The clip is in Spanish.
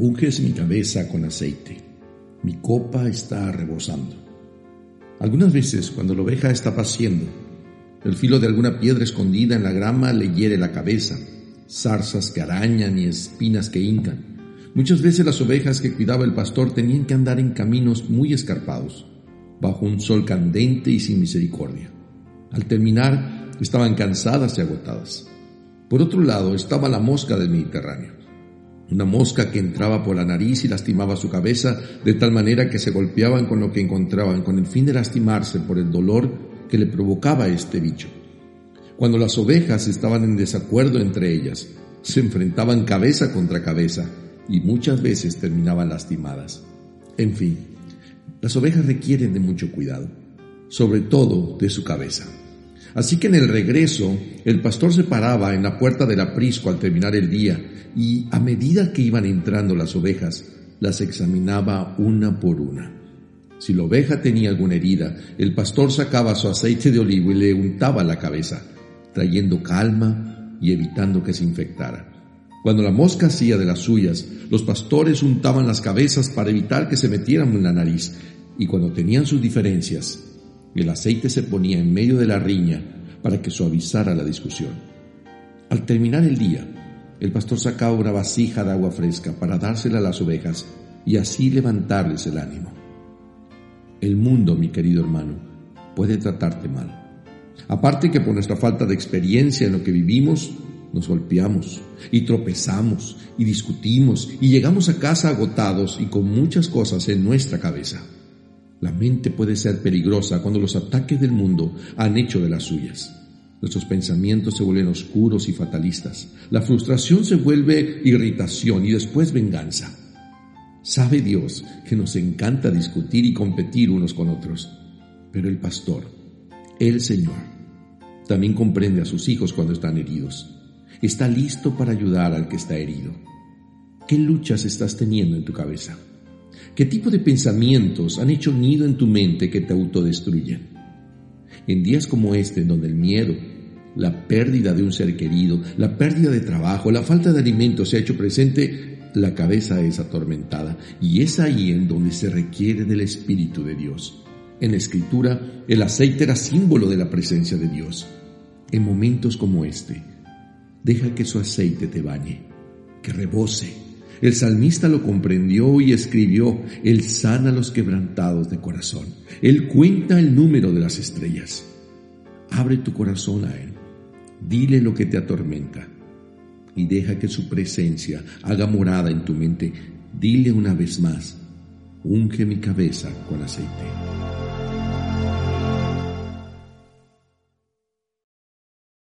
Unges mi cabeza con aceite, mi copa está rebosando. Algunas veces, cuando la oveja está paciendo, el filo de alguna piedra escondida en la grama le hiere la cabeza, zarzas que arañan y espinas que hincan. Muchas veces las ovejas que cuidaba el pastor tenían que andar en caminos muy escarpados, bajo un sol candente y sin misericordia. Al terminar, estaban cansadas y agotadas. Por otro lado estaba la mosca del Mediterráneo, una mosca que entraba por la nariz y lastimaba su cabeza de tal manera que se golpeaban con lo que encontraban con el fin de lastimarse por el dolor que le provocaba este bicho. Cuando las ovejas estaban en desacuerdo entre ellas, se enfrentaban cabeza contra cabeza y muchas veces terminaban lastimadas. En fin, las ovejas requieren de mucho cuidado, sobre todo de su cabeza. Así que en el regreso, el pastor se paraba en la puerta del aprisco al terminar el día y a medida que iban entrando las ovejas, las examinaba una por una. Si la oveja tenía alguna herida, el pastor sacaba su aceite de olivo y le untaba la cabeza, trayendo calma y evitando que se infectara. Cuando la mosca hacía de las suyas, los pastores untaban las cabezas para evitar que se metieran en la nariz, y cuando tenían sus diferencias, el aceite se ponía en medio de la riña para que suavizara la discusión. Al terminar el día, el pastor sacaba una vasija de agua fresca para dársela a las ovejas y así levantarles el ánimo. El mundo, mi querido hermano, puede tratarte mal. Aparte que por nuestra falta de experiencia en lo que vivimos, nos golpeamos y tropezamos y discutimos y llegamos a casa agotados y con muchas cosas en nuestra cabeza. La mente puede ser peligrosa cuando los ataques del mundo han hecho de las suyas. Nuestros pensamientos se vuelven oscuros y fatalistas. La frustración se vuelve irritación y después venganza. Sabe Dios que nos encanta discutir y competir unos con otros. Pero el pastor, el Señor, también comprende a sus hijos cuando están heridos. Está listo para ayudar al que está herido. ¿Qué luchas estás teniendo en tu cabeza? ¿Qué tipo de pensamientos han hecho nido en tu mente que te autodestruyen? En días como este, en donde el miedo, la pérdida de un ser querido, la pérdida de trabajo, la falta de alimento se ha hecho presente, la cabeza es atormentada y es ahí en donde se requiere del Espíritu de Dios. En la Escritura, el aceite era símbolo de la presencia de Dios. En momentos como este, deja que su aceite te bañe, que rebose el salmista lo comprendió y escribió, Él sana a los quebrantados de corazón. Él cuenta el número de las estrellas. Abre tu corazón a Él. Dile lo que te atormenta y deja que su presencia haga morada en tu mente. Dile una vez más, unge mi cabeza con aceite.